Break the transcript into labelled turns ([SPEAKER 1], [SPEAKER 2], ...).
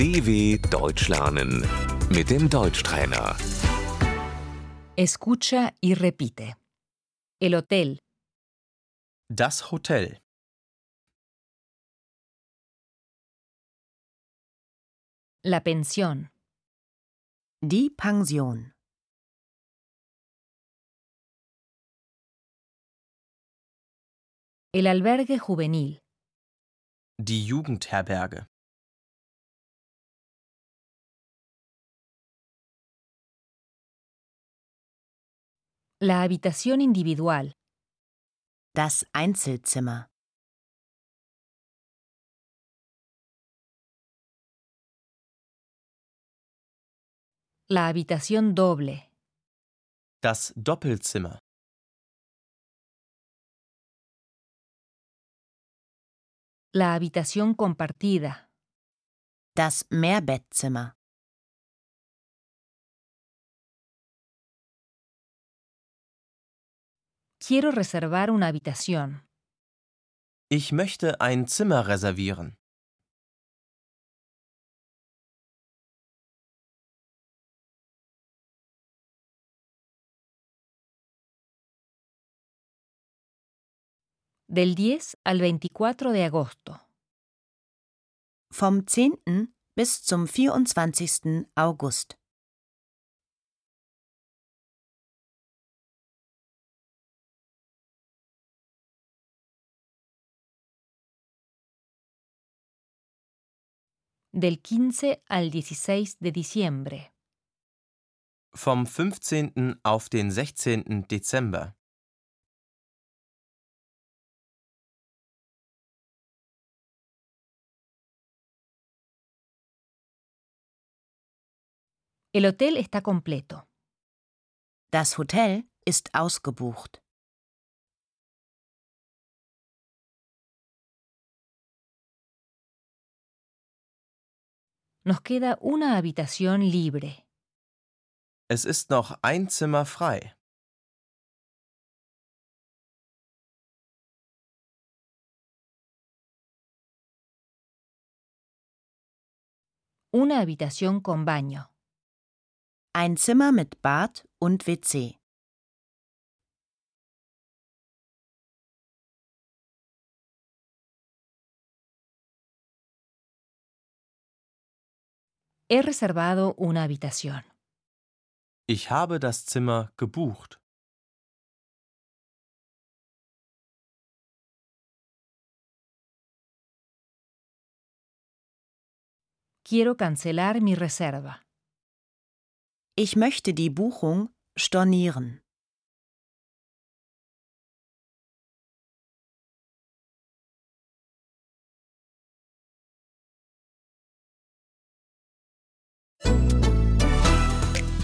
[SPEAKER 1] DW Deutsch lernen mit dem Deutschtrainer.
[SPEAKER 2] Escucha y repite. El hotel,
[SPEAKER 3] Das Hotel.
[SPEAKER 2] la pensión,
[SPEAKER 4] Die Pension.
[SPEAKER 2] el albergue juvenil,
[SPEAKER 3] Die Jugendherberge.
[SPEAKER 2] La habitación individual,
[SPEAKER 4] Das Einzelzimmer.
[SPEAKER 2] la habitación doble,
[SPEAKER 3] Das Doppelzimmer.
[SPEAKER 2] la habitación compartida,
[SPEAKER 4] Das Mehrbettzimmer.
[SPEAKER 2] Quiero reservar una habitación,
[SPEAKER 3] Ich möchte ein Zimmer reservieren.
[SPEAKER 2] del 10 al 24 de agosto,
[SPEAKER 4] Vom 10. bis zum 24. August.
[SPEAKER 2] Del 15 al 16 de diciembre,
[SPEAKER 3] Vom 15. auf den 16. Dezember.
[SPEAKER 2] el hotel está completo,
[SPEAKER 4] Das Hotel ist ausgebucht.
[SPEAKER 2] Nos queda una habitación libre,
[SPEAKER 3] Es ist noch ein Zimmer frei.
[SPEAKER 2] una habitación con baño,
[SPEAKER 4] Ein Zimmer mit Bad und WC.
[SPEAKER 2] He reservado una habitación.
[SPEAKER 3] Ich habe das Zimmer gebucht.
[SPEAKER 2] Quiero cancelar mi reserva.
[SPEAKER 4] Ich möchte die Buchung stornieren.